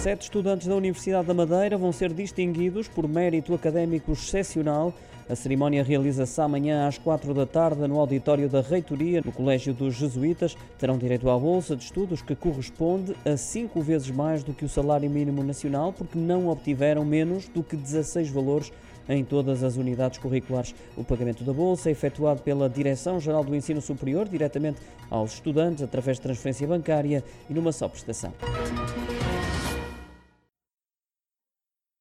Sete estudantes da Universidade da Madeira vão ser distinguidos por mérito académico excepcional. A cerimónia realiza-se amanhã às quatro da tarde no auditório da Reitoria, no Colégio dos Jesuítas. Terão direito à bolsa de estudos que corresponde a cinco vezes mais do que o salário mínimo nacional, porque não obtiveram menos do que 16 valores em todas as unidades curriculares. O pagamento da bolsa é efetuado pela Direção-Geral do Ensino Superior, diretamente aos estudantes, através de transferência bancária e numa só prestação.